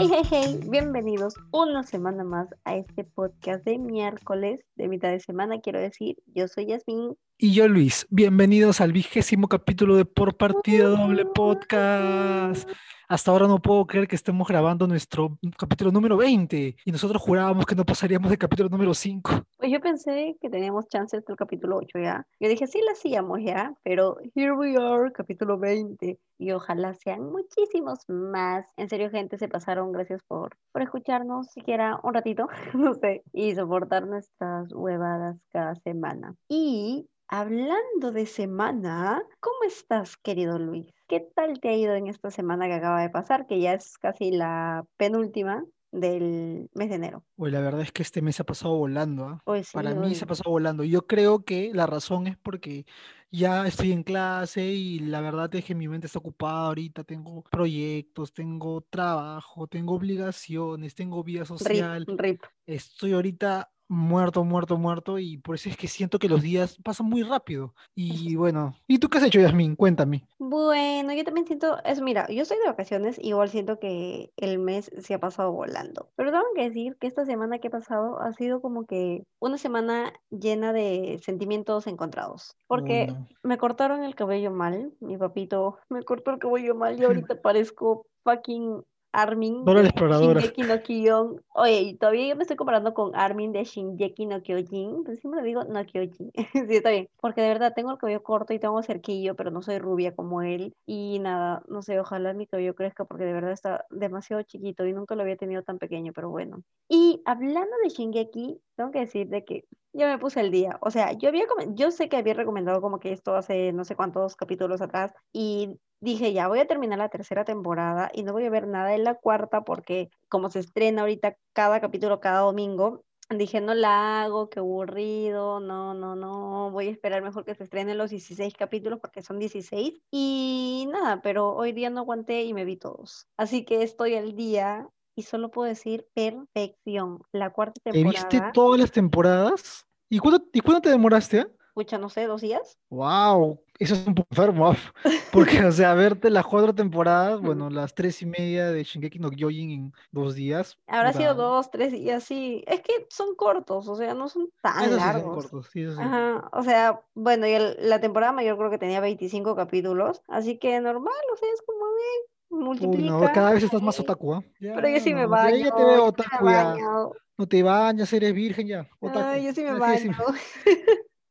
Hey, hey, hey, bienvenidos una semana más a este podcast de miércoles de mitad de semana, quiero decir. Yo soy Yasmin. Y yo, Luis. Bienvenidos al vigésimo capítulo de Por Partida Doble Podcast. Hasta ahora no puedo creer que estemos grabando nuestro capítulo número 20 y nosotros jurábamos que no pasaríamos del capítulo número 5. Pues yo pensé que teníamos chances del capítulo 8 ya. Yo dije, sí, la hacíamos ya, pero here we are, capítulo 20. Y ojalá sean muchísimos más. En serio, gente, se pasaron. Gracias por, por escucharnos siquiera un ratito, no sé, y soportar nuestras huevadas cada semana. Y Hablando de semana, ¿cómo estás, querido Luis? ¿Qué tal te ha ido en esta semana que acaba de pasar, que ya es casi la penúltima del mes de enero? Uy, la verdad es que este mes ha pasado volando, ¿ah? Sí, Para mí se ha pasado volando. Yo creo que la razón es porque ya estoy en clase y la verdad es que mi mente está ocupada ahorita. Tengo proyectos, tengo trabajo, tengo obligaciones, tengo vida Rip, social. rip. Estoy ahorita muerto, muerto, muerto y por eso es que siento que los días pasan muy rápido. Y bueno, ¿y tú qué has hecho, Yasmín? Cuéntame. Bueno, yo también siento, es, mira, yo estoy de vacaciones, igual siento que el mes se ha pasado volando. Pero tengo que decir que esta semana que ha pasado ha sido como que una semana llena de sentimientos encontrados. Porque no. me cortaron el cabello mal, mi papito me cortó el cabello mal y ahorita parezco fucking Armin Dora la de exploradora. Shingeki no Kyojin. Oye, y todavía yo me estoy comparando con Armin de Shingeki no Kyojin. Pues siempre digo no Kyojin. Sí, está bien. Porque de verdad tengo el cabello corto y tengo cerquillo, pero no soy rubia como él. Y nada, no sé, ojalá mi cabello crezca porque de verdad está demasiado chiquito y nunca lo había tenido tan pequeño, pero bueno. Y hablando de Shingeki, tengo que decir de que ya me puse el día. O sea, yo había yo sé que había recomendado como que esto hace no sé cuántos capítulos atrás y dije, ya voy a terminar la tercera temporada y no voy a ver nada de la cuarta porque como se estrena ahorita cada capítulo cada domingo, dije, no la hago, qué aburrido, no, no, no, voy a esperar mejor que se estrenen los 16 capítulos porque son 16 y nada, pero hoy día no aguanté y me vi todos. Así que estoy al día y solo puedo decir perfección. La cuarta ¿Te viste temporada, todas las temporadas? ¿Y cuándo, y cuándo te demoraste? Escucha, no sé, dos días. Wow, eso es un poco enfermo, ah, Porque, o sea, verte las cuatro temporadas, bueno, las tres y media de Shingeki no Kyojin en dos días, Habrá sido dos, tres días, sí. Es que son cortos, o sea, no son tan eso sí son largos. cortos, sí, eso sí. Ajá, o sea, bueno, y el- la temporada mayor creo que tenía 25 capítulos, así que normal, o sea, es como, eh, Uy, no, multiplica, cada vez estás más otaku, ¿ah? Pero yo Ya, sí me no, ya, baño, ya te veo sí otaku, ya. baño, No te bañas, eres virgen ya, otaku. ay, yo sí me Así es, baño.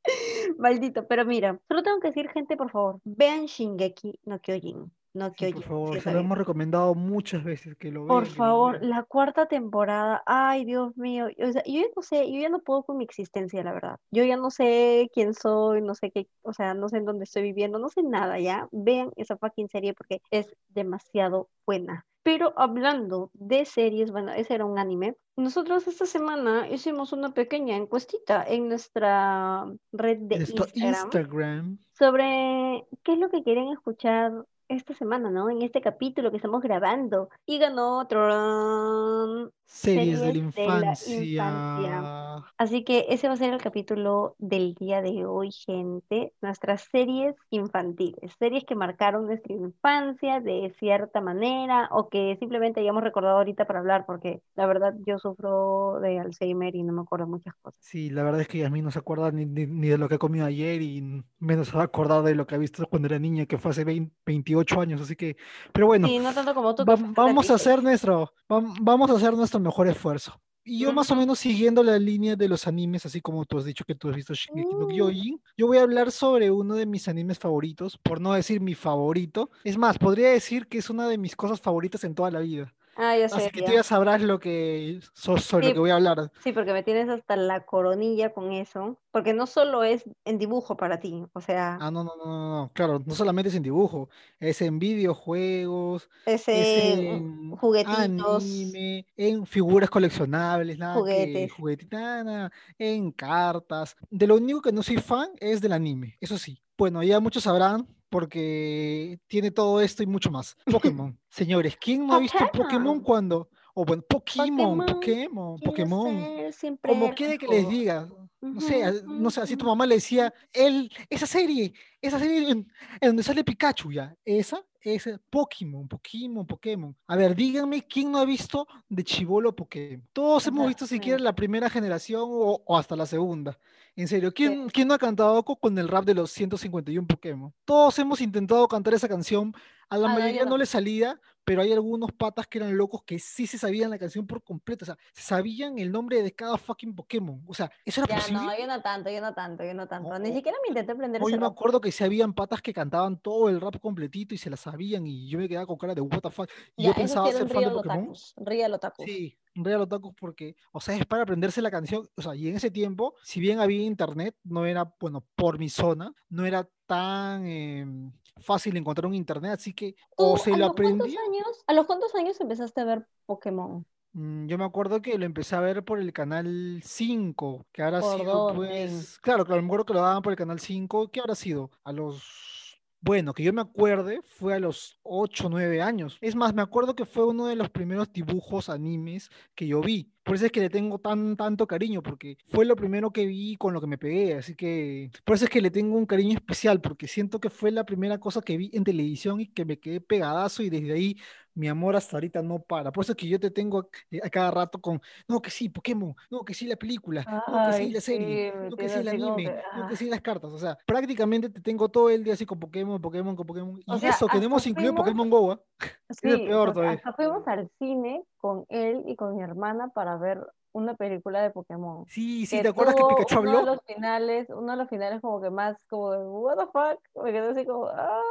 Maldito, pero mira, solo tengo que decir, gente, por favor, vean Shingeki no Kyojin, no Sí, por Kyojin, sí favor, se lo hemos recomendado muchas veces que lo Por vean, lo favor, vean. la cuarta temporada, ay Dios mío, o sea, yo ya no sé, yo ya no puedo con mi existencia, la verdad. Yo ya no sé quién soy, no sé qué, o sea, no sé en dónde estoy viviendo, no sé nada, ¿ya? Vean esa fucking serie porque es demasiado buena. Pero hablando de series, bueno, ese era un anime. Nosotros esta semana hicimos una pequeña encuestita en nuestra red de Instagram. sobre qué es lo que quieren escuchar esta semana, ¿no? En este capítulo que estamos grabando. Y ganó Tron, Series de la series de la infancia. Así que ese va a ser el capítulo del día de hoy, gente. Nuestras series infantiles, series que marcaron nuestra infancia de cierta manera o que simplemente hayamos recordado ahorita para hablar, porque la verdad yo sufro de Alzheimer y no me acuerdo muchas cosas. Sí, la verdad es que Yasmín no se acuerda ni, ni- ni de lo que ha comido ayer y menos se va a acordar de lo que ha visto cuando era niña, que fue hace 20 28 años, así que, pero bueno, Sí, no tanto como tú va- vamos a 36. hacer nuestro, vam- vamos a hacer nuestro mejor esfuerzo. Y yo más o menos siguiendo la línea de los animes, así como tú has dicho que tú has visto Shingeki no Mm. Kyojin, yo voy a hablar sobre uno de mis animes favoritos, por no decir mi favorito. Es más, podría decir que es una de mis cosas favoritas en toda la vida. Ah, ya Así sé, que tú ya. sabrás lo que, so- sobre lo que voy a hablar. sí, porque me tienes hasta la coronilla con eso, porque no solo es en dibujo para ti, o sea, Ah, no, no, no, no, no, claro, no solamente es en dibujo, es en videojuegos, es es en juguetitos, anime, en figuras coleccionables, nada que juguetes. nada, nada, en cartas. De lo único que no soy fan es del anime, eso sí. Bueno, ya muchos sabrán porque tiene todo esto y mucho más. Pokémon. Señores, ¿quién no ha visto Pokémon cuando? O bueno, Pokémon, Pokémon, Pokémon, Como quiere que les diga, no sé, no sé, así tu mamá le decía, él, esa serie, esa serie en, en donde sale Pikachu ya, esa, es Pokémon, Pokémon, Pokémon. A ver, díganme quién no ha visto de Chivolo Pokémon. Todos hemos visto siquiera la primera generación o, o hasta la segunda. En serio, Sí. ¿quién, quién no ha cantado co- con el rap de los 151 Pokémon? Todos hemos intentado cantar esa canción. A la no, mayoría yo no le salía, pero hay algunos patas que eran locos que sí se sabían la canción por completo. O sea, se sabían el nombre de cada fucking Pokémon. O sea, ¿eso era Ya posible? no, yo no tanto, yo no tanto, yo no tanto. Ni No, siquiera me intenté aprender no, ese me rap. acuerdo que sí habían patas que cantaban todo el rap completito y se la sabían y yo me quedaba con cara de what the fuck. Y Ya, yo pensaba ser fan de Pokémon. real otakus. Sí, real otakus porque, o sea, es para aprenderse la canción. O sea, y en ese tiempo, si bien había internet, no era, bueno, por mi zona, no era tan em, fácil encontrar un internet, así que o ¿Tú se lo años, a los cuántos años empezaste a ver Pokémon? Mm, Yo me acuerdo que lo empecé a ver por el canal 5, que habrá ¿Por sido pues, claro, claro, me acuerdo que lo daban por el canal 5, ¿qué habrá sido? A los, bueno, que yo me acuerde, fue a los 8 o 9 años. Es más, me acuerdo que fue uno de los primeros dibujos animes que yo vi. Por eso es que le tengo tan, tanto cariño, porque fue lo primero que vi con lo que me pegué, así que por eso es que le tengo un cariño especial, porque siento que fue la primera cosa que vi en televisión y que me quedé pegadazo y desde ahí mi amor hasta ahorita no para. Por eso es que yo te tengo a, eh, cada rato con, no, que sí, Pokémon, no, que sí, la película, no, que sí, la sí, serie, me no, que sí, el anime, que, no, que sí, las cartas. O sea, prácticamente te tengo todo el día así con Pokémon, Pokémon, con Pokémon. O Y sea, eso, hemos incluido fuimos, Pokémon Go, ¿ah? Es el sí, peor todavía. hasta fuimos al cine con él y con mi hermana para ver una película de Pokémon. Sí, sí, Que ¿te acuerdas que Pikachu uno de habló? los finales, uno de los finales como que más como de, what the fuck, me quedé así como, ah,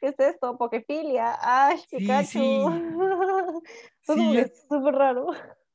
¿qué es esto? Pokefilia, Ash, Sí, Pikachu. sí, Fue sí, yo, súper raro.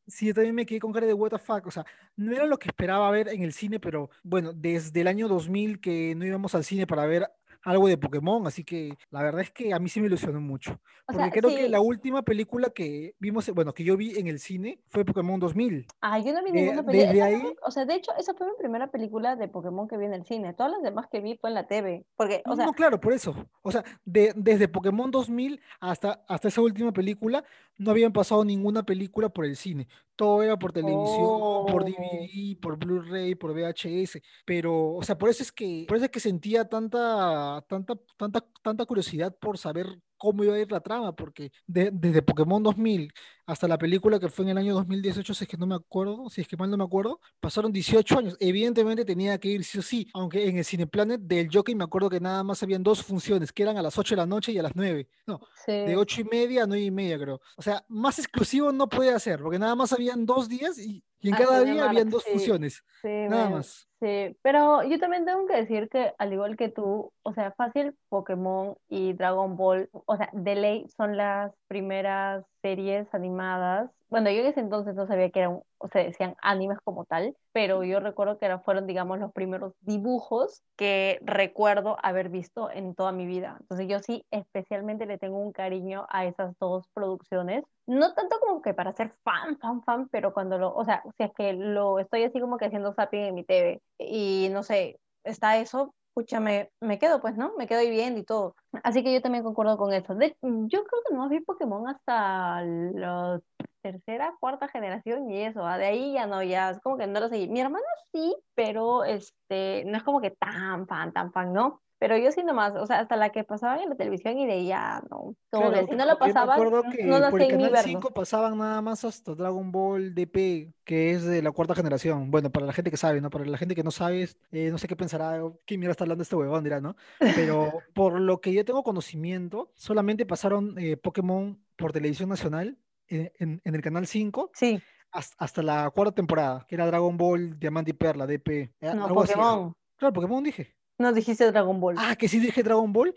sí, yo también me quedé con cara de what the fuck. O sea, no era lo que esperaba ver en el cine, pero bueno, desde el año 2000 que no íbamos al cine para ver algo de Pokémon, así que la verdad es que a mí sí me ilusionó mucho. O Porque sea, creo que la sí, última película que vimos, bueno, que yo vi en el cine fue Pokémon 2000. ah, yo no vi De- ninguna película, desde esa fue ahí, o sea, de hecho, esa fue mi primera película de Pokémon que vi en el cine, todas las demás que vi fue en la TV, porque, no, o no, sea, claro, por eso. O sea, de- desde Pokémon 2000 hasta, hasta esa última película, no habían pasado ninguna película por el cine. Todo era por televisión, por oh, DVD, por Blu-ray, por VHS. Pero, o sea, por eso es que, por eso es que sentía tanta, tanta, tanta, tanta curiosidad por saber cómo iba a ir la trama, porque de- desde Pokémon 2000 hasta la película que fue en el año 2018, si es que no me acuerdo, si es que mal no me acuerdo, pasaron 18 años. Evidentemente tenía que ir sí o sí, aunque en el Cineplanet del Jockey me acuerdo que nada más habían dos funciones, que eran a las 8 de la noche y a las 9. No, de sí, 8 y media a 9 y media, creo. O sea, más exclusivo no podía ser, porque nada más habían dos días y, y en cada día habían dos sí. funciones, Sí, nada más. sí, pero yo también tengo que decir que al igual que tú, o sea, fácil Pokémon y Dragon Ball, o sea, de ley son las primeras series animadas. Bueno, yo en ese entonces no sabía que eran, o sea, decían animes como tal, pero yo recuerdo que era- fueron, digamos, los primeros dibujos que recuerdo haber visto en toda mi vida. Entonces yo sí especialmente le tengo un cariño a esas dos producciones. No tanto como que para ser fan, fan, fan, pero cuando lo, o sea, si es que lo estoy así como que haciendo zapping en mi TV y no sé, está eso, escúchame, me quedo pues, ¿no? Me quedo ahí viendo y todo. Así que yo también concuerdo con eso. De- yo creo que no vi Pokémon hasta la tercera, cuarta generación y eso, ah, De ahí ya no, ya es como que no lo seguí. Mi hermana sí, pero este, no es como que tan fan, tan fan, ¿no? Pero yo sí nomás, o sea, hasta la que pasaban en la televisión y de ya no. Que Claro, si no la porque yo me pasaban, acuerdo que no por nací el canal verlo. 5 pasaban nada más hasta Dragon Ball DP, que es de la cuarta generación. Bueno, para la gente que sabe, ¿no? Para la gente que no sabe, eh, no sé qué pensará, ¿qué mierda está hablando este huevón? Dirá, ¿no? Pero por lo que yo tengo conocimiento, solamente pasaron eh, Pokémon por televisión nacional en, en- en el canal 5 Sí, has- hasta la cuarta temporada, que era Dragon Ball Diamante y Perla, DP, eh, no, algo así. Pokémon. Claro, Pokémon dije. No dijiste Dragon Ball. Ah, que sí dije Dragon Ball.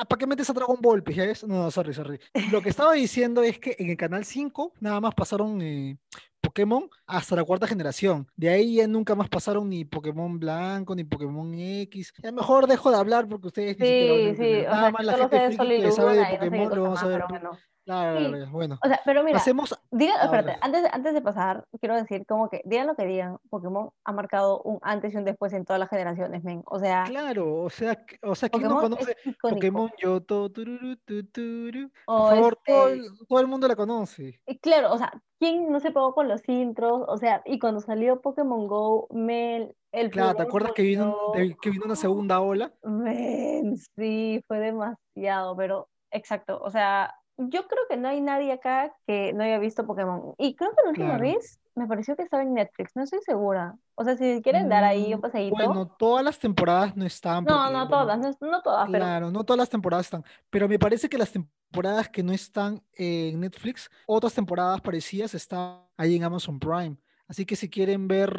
Ah, ¿Para qué metes a Dragon Ball? Pues ya ves. No, no, sorry, sorry. Lo que estaba diciendo es que en el canal 5 nada más pasaron eh, Pokémon hasta la cuarta generación. De ahí ya nunca más pasaron ni Pokémon Blanco, ni Pokémon X. Ya mejor dejo de hablar porque ustedes ni siquiera Sí, sí, o Nada sea, más la gente friki que sabe de no sé Pokémon lo vamos a ver. Claro, Sí. Bueno, o sea, pero mira, espérate, antes de, antes de pasar, quiero decir como que digan lo que digan, Pokémon ha marcado un antes y un después en todas las generaciones, men. O sea, Claro, o sea, o sea, ¿quién no Pokémon es conoce. Pokémon Yoto? tururú, tu, turu? Por O favor, todo el, todo el mundo la conoce. y claro, o sea, ¿quién no se pegó con los intros? O sea, y cuando salió Pokémon Go, men, el Claro, ¿te acuerdas que vino, que vino una segunda ola? Men, sí, fue demasiado, pero exacto. O sea, yo creo que no hay nadie acá que no haya visto Pokémon. Y creo que la última Claro. vez me pareció que estaba en Netflix, no estoy segura. O sea, si quieren dar ahí un Mm, paseíto. Bueno, todas las temporadas no están no, porque, no bueno, todas, no, no todas, pero Claro, no todas las temporadas están, pero me parece que las temporadas que no están en Netflix, otras temporadas parecidas están ahí en Amazon Prime. Así que si quieren ver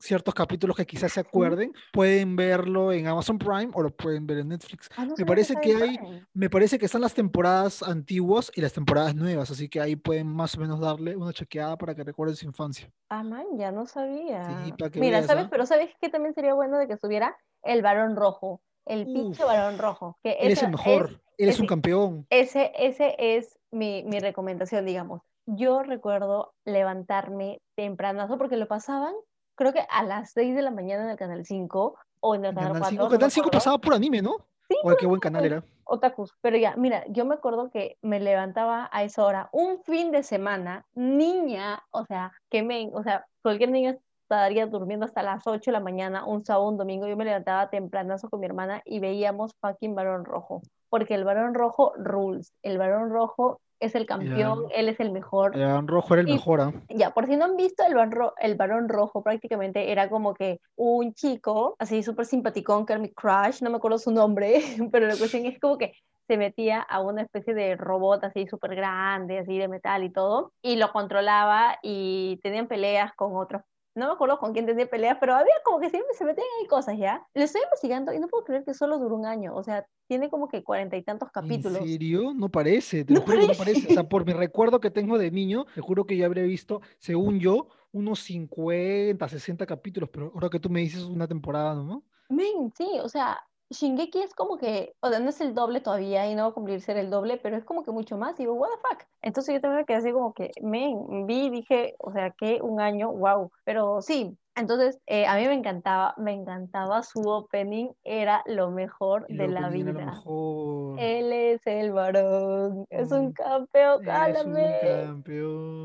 ciertos capítulos que quizás se acuerden, pueden verlo en Amazon Prime o lo pueden ver en Netflix. Ah, no Me parece que hay, Prime. me parece que están las temporadas antiguas y las temporadas nuevas, así que ahí pueden más o menos darle una chequeada para que recuerden su infancia. Ah, man, ya no sabía. Sí, para que Mira, veas, ¿sabes? ¿ah? Pero ¿sabes qué también sería bueno de que estuviera el varón rojo? El pinche varón rojo. Que Él es el mejor, es, él es un campeón. ese, ese es mi, mi recomendación, digamos. Yo recuerdo levantarme tempranazo porque lo pasaban, creo que a las 6 de la mañana en el Canal 5 o en el Canal Canal 4, 5, no Canal 5 acuerdo. pasaba por anime, ¿no? Sí, Oye, qué buen canal era. otakus. Pero ya, mira, yo me acuerdo que me levantaba a esa hora, un fin de semana, niña, o sea, que me, o sea, cualquier niña estaría durmiendo hasta las 8 de la mañana, un sábado, un domingo, yo me levantaba tempranazo con mi hermana y veíamos fucking Varón Rojo, porque el Varón Rojo rules, el Varón Rojo es el campeón, él es el mejor, El Barón Rojo era el y mejor, ¿ah? ya, por si no han visto, el, barro- el varón rojo prácticamente era como que un chico así súper simpaticón, que era mi crush, no me acuerdo su nombre, pero la cuestión es como que se metía a una especie de robot así súper grande, así de metal y todo, y lo controlaba y tenían peleas con otros. No me acuerdo con quién tenía peleas, pero había como que siempre se metían ahí cosas, ¿ya? Lo estoy investigando y no puedo creer que solo duró un año, o sea, tiene como que cuarenta y tantos ¿En capítulos. serio? No parece, te lo No juro que no parece. O parece. sea, por mi recuerdo que tengo de niño, te juro que yo habría visto, según yo, unos 50, 60 capítulos, pero ahora que tú me dices una temporada, ¿no? Men, sí, o sea, Shingeki es como que, o sea, no es el doble todavía y no va a cumplir ser el doble, pero es como que mucho más. Y digo, what the fuck. Entonces yo también me quedé así como que, men, vi dije, o sea, que un año, wow. Pero sí, entonces eh, a mí me encantaba, me encantaba su opening, era lo mejor El de la opening era lo vida. mejor. Él es el varón, es un Mm, campeón, Es un álame.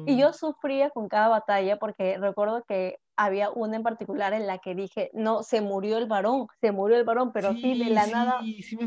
Y campeón. yo sufría con cada batalla porque recuerdo que había una en particular en la que dije, no, se murió el varón, se murió el varón, pero sí, de Sí, la nada, sí, sí me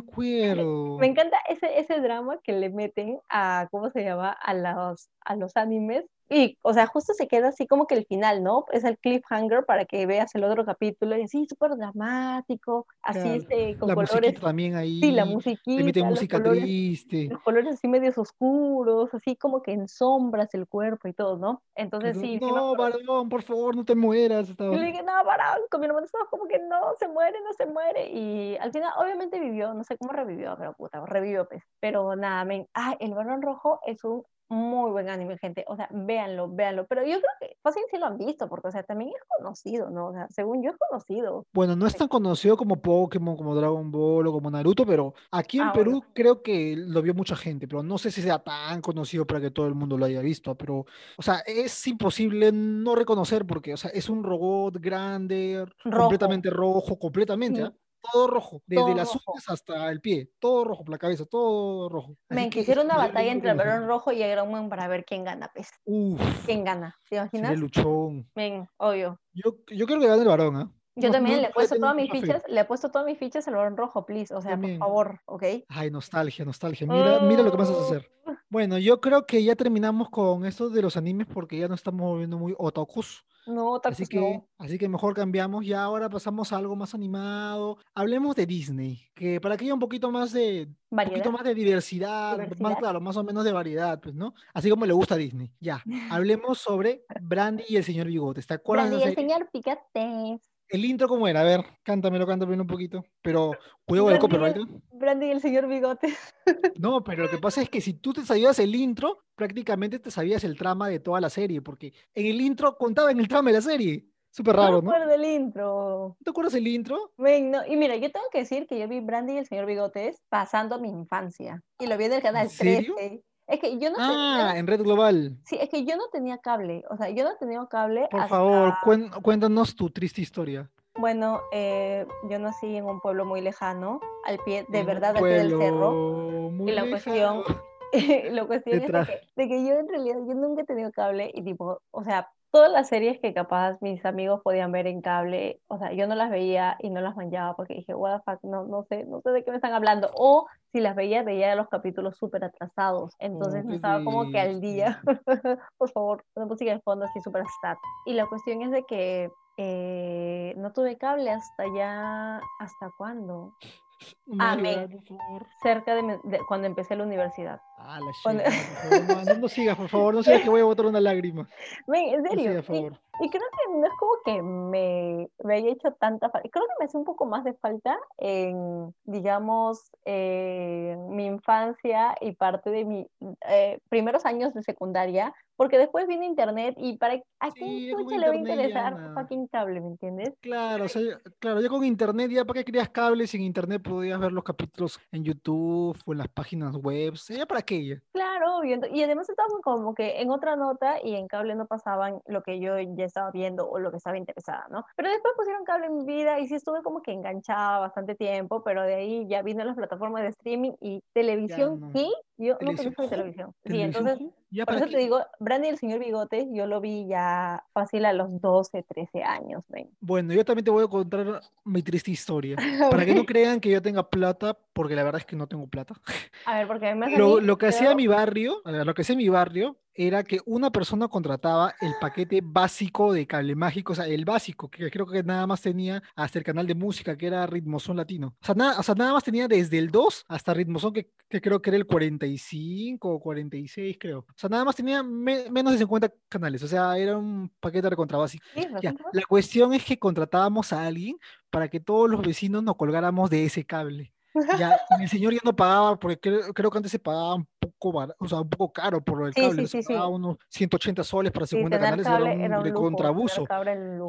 me acuerdo. encanta ese, ese drama que le meten a, ¿cómo se llama? A los, a los animes. Y, o sea, justo se queda así como que el final, ¿no? Es el cliffhanger para que veas el otro capítulo y así, súper dramático, así, este, con La colores, también sí, la ahí, musiquita, meten los música colores triste. los colores así medios oscuros, así como que en sombras el cuerpo y todo, ¿no? Entonces sí, No, varón, por favor, no te mueras. Y Estaba. le dije, no, para, con mi hermano estaba como que no, se muere, no se muere. Y al final, obviamente vivió, no sé cómo revivió, pero puta, revivió, pues. Pero nada, men, ah, El Barón Rojo es un muy buen anime, gente. O sea, véanlo, véanlo. Pero yo creo que fácil sí lo han visto, porque, o sea, también es conocido, ¿no? O sea, según yo es conocido. Bueno, no es tan conocido como Pokémon, como Dragon Ball o como Naruto, pero aquí en Ah, bueno. Perú creo que lo vio mucha gente, pero no sé si sea tan conocido para que todo el mundo lo haya visto, pero, o sea, es imposible no reconocer porque, o sea, es un robot grande, Rojo. completamente rojo, completamente, ¿ah? Todo rojo, desde todo las rojo. uñas hasta el pie, todo rojo, la cabeza, todo rojo. Es quisiera una batalla no entre el Barón. Rojo y Iron Man para ver quién gana, pues. Uf, ¿Quién gana? ¿Te imaginas? luchón. Men, obvio. Yo, yo creo que gana el varón, ¿ah? Yo No, también no, le he no puesto todas mis fe. fichas, le he puesto todas mis fichas al Barón Rojo, please. O sea, por favor, ¿ok? Ay, nostalgia, nostalgia. Mira, mira lo que vas a hacer. Oh, Bueno, yo creo que ya terminamos con esto de los animes porque ya nos estamos volviendo muy otakus. No, Así tacos que, no. así que mejor cambiamos y ahora pasamos a algo más animado. Hablemos de Disney, que para que haya un poquito más de, un poquito más de diversidad, más claro, más o menos de variedad, pues, ¿no? Así como le gusta a Disney. Ya, hablemos sobre Brandy y el señor Bigotes. ¿Te acuerdas Brandy, esa el señor Picate. El intro cómo era, a ver, cántamelo, cántamelo un poquito. Pero cuidado del copyright. Brandy, el señor Bigote. No, pero lo que pasa es que si tú te sabías el intro, prácticamente te sabías el trama de toda la serie, porque en el intro contaba en el trama de la serie. Súper No raro, ¿no? recuerdo el intro. ¿Te acuerdas el intro? Men, no. Y mira, yo tengo que decir que yo vi Brandy y el señor Bigotes pasando mi infancia. Y lo vi en el canal serio? 13. Es que yo no, Ah, no- en Red Global. sí, es que yo no tenía cable. O sea, yo no tenía cable Por hasta... favor, cuen- cuéntanos tu triste historia. Bueno, eh, yo nací en un pueblo muy lejano, al pie, de un verdad, al pie del cerro. muy Y la lejano. cuestión, la cuestión es de que, de que yo en realidad, yo nunca he tenido cable y tipo, o sea, todas las series que capaz mis amigos podían ver en cable, o sea, yo no las veía y no las manchaba porque dije, what the fuck, no, no sé, no sé de qué me están hablando. O si las veía, veía los capítulos súper atrasados. Entonces Oh, no estaba como que al día. Por favor, una música de fondo así súper stat. Y la cuestión es de que eh, no tuve cable hasta ya, ¿hasta cuándo? No me Ah, por favor. Cerca de, de cuando empecé la universidad. Ah, la Cuando- shit, por favor, no, no, no sigas, por favor, no sigas que voy a botar una lágrima. Men, en No serio. sigas, por y- favor. Y creo que no es como que me, me haya hecho tanta falta. Creo que me hace un poco más de falta en, digamos, eh, mi infancia y parte de mis primeros años de secundaria, porque después vino internet y para a quién Sí, con chucha le va a interesar fucking cable, ¿me entiendes? Claro, o sea, ya- claro, ya con internet, ya para qué querías cables, sin internet podías ver los capítulos en YouTube o en las páginas web, ya para qué ya. Claro, y, y además estábamos como que en otra nota y en cable no pasaban lo que yo ya estaba viendo o lo que estaba interesada, ¿no? Pero después pusieron cable en mi vida y sí estuve como que enganchada bastante tiempo, pero de ahí ya vino las plataformas de streaming y televisión, no. ¿qué? Yo no conozco ¿Ju? televisión. Sí, ¿Televisión entonces, por eso te qué? digo, Brandy y el señor Bigotes, yo lo vi ya fácil a los 12, 13 años, ven. Bueno, yo también te voy a contar mi triste historia. Para que no crean que yo tenga plata, porque la verdad es que no tengo plata. A ver, porque me Lo, lo que hacía mi barrio, lo que hacía mi barrio era que una persona contrataba el paquete básico de cable mágico, o sea, el básico, que creo que nada más tenía hasta el canal de música, que era Ritmozón Latino. O sea, nada, o sea, nada más tenía desde el 2 hasta Ritmozón, que, que creo que era el 45 o 46, creo. O sea, nada más tenía me- menos de 50 canales, o sea, era un paquete recontra básico. Sí, la cuestión es que contratábamos a alguien para que todos los vecinos nos colgáramos de ese cable. Ya, el señor ya no pagaba, porque creo, creo que antes se pagaba un poco, bar- o sea, un poco caro por lo del Sí, cable, sí, ¿no? se sí, sí. pagaba unos 180 soles para Sí, 50 tener canales, era un, era un lujo, un lujo.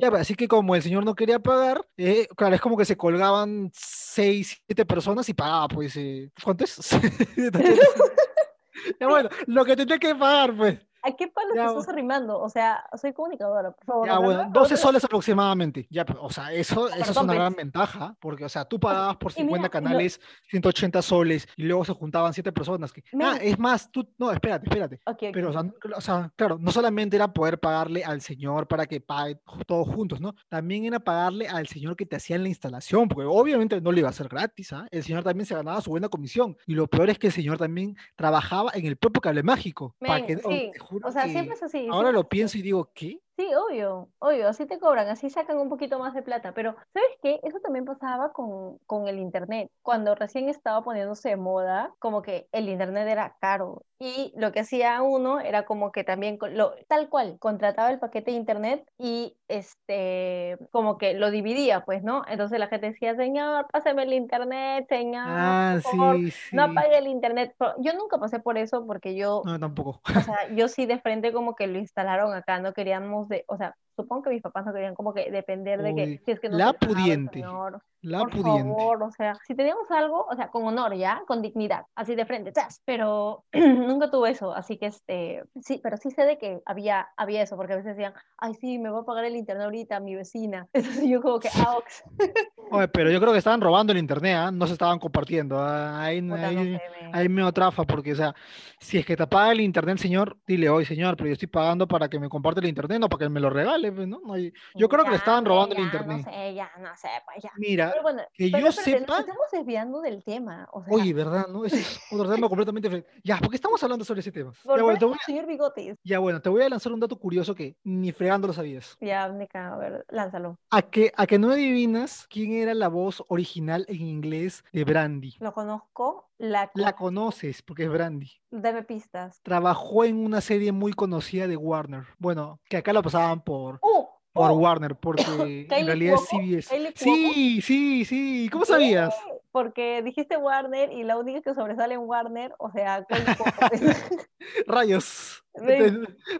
Ya, así que como el señor no quería pagar, eh, claro, es como que se colgaban 6, 7 personas y pagaba, pues, eh, ¿cuánto es? ya bueno, lo que tenía que pagar, pues. ¿A qué palo Ya, te estás arrimando? O sea, soy comunicadora, por favor. Ya, o bueno, no- 12 o sea, soles aproximadamente. Ya, o sea, eso, eso es una gran ventaja, porque, o sea, tú pagabas por y 50 mira, y lo- canales 180 soles y luego se juntaban 7 personas. Que... Ah, es más, tú, no, espérate, espérate. Ok, ok. Pero, o sea, o claro, no solamente era poder pagarle al señor para que pague todos juntos, ¿no? También era pagarle al señor que te hacía la instalación, porque obviamente no le iba a hacer gratis, ¿ah? El señor también se ganaba su buena comisión. Y lo peor es que el señor también trabajaba en el propio cable mágico. para Men, que, oh, sí, te juro o sea, que siempre es así. ahora lo pienso y digo, ¿qué? Sí, obvio, obvio, así te cobran, así sacan un poquito más de plata, pero ¿sabes qué? Eso también pasaba con, con el internet. Cuando recién estaba poniéndose de moda, como que el internet era caro y lo que hacía uno era como que también, lo, tal cual, contrataba el paquete de internet y este, como que lo dividía, pues, ¿no? Entonces la gente decía, señor, pásame el internet, señor, Ah, por favor, sí, no apague el internet. Pero Yo nunca pasé por eso porque yo No, tampoco. o sea, yo sí de frente como que lo instalaron acá, no queríamos o sea, supongo que mis papás no querían como que depender de que si es que no la pudiente. señor, La por pudiente. favor, o sea, si teníamos algo, o sea, con honor ya, con dignidad, así de frente, pero nunca tuve eso, así que este, sí, pero sí sé de que había, había eso, porque a veces decían, ay, sí, me va a pagar el internet ahorita mi vecina, entonces yo como que, ah, ox, Oye, pero yo creo que estaban robando el internet, ¿ah? No se estaban compartiendo. ah, Ahí, no sé, me trafa, porque, o sea, si es que te paga el internet, señor, dile, oye, señor, pero yo estoy pagando para que me comparte el internet, no para que me lo regale, pues, ¿no? No hay- Yo creo que le estaban robando el ya, internet. No sé, ya, no sé, pues ya. Mira, Pero bueno, que pero yo espérate, sepa, nos estamos desviando del tema, o sea, oye, ¿verdad? ¿No? Es otro tema completamente diferente. Ya, ¿por qué estamos hablando sobre ese tema? Ya, bueno, te voy a, Bigotes. ya, bueno, te voy a lanzar un dato curioso que ni fregando lo sabías. Ya, Nica, a ver, lánzalo. A que, a que no adivinas quién era la voz original en inglés de Brandy. Lo conozco, la, La con- conoces porque es Brandy. dame pistas. Trabajó en una serie muy conocida de Warner. Bueno, que acá lo pasaban por, ¡Oh! por ¡Oh! Warner, porque en ¿Kylie realidad es? CBS. Sí, sí, sí. ¿Cómo sabías? Sí, Porque dijiste Warner y la única que sobresale en Warner, o sea. Rayos. Te,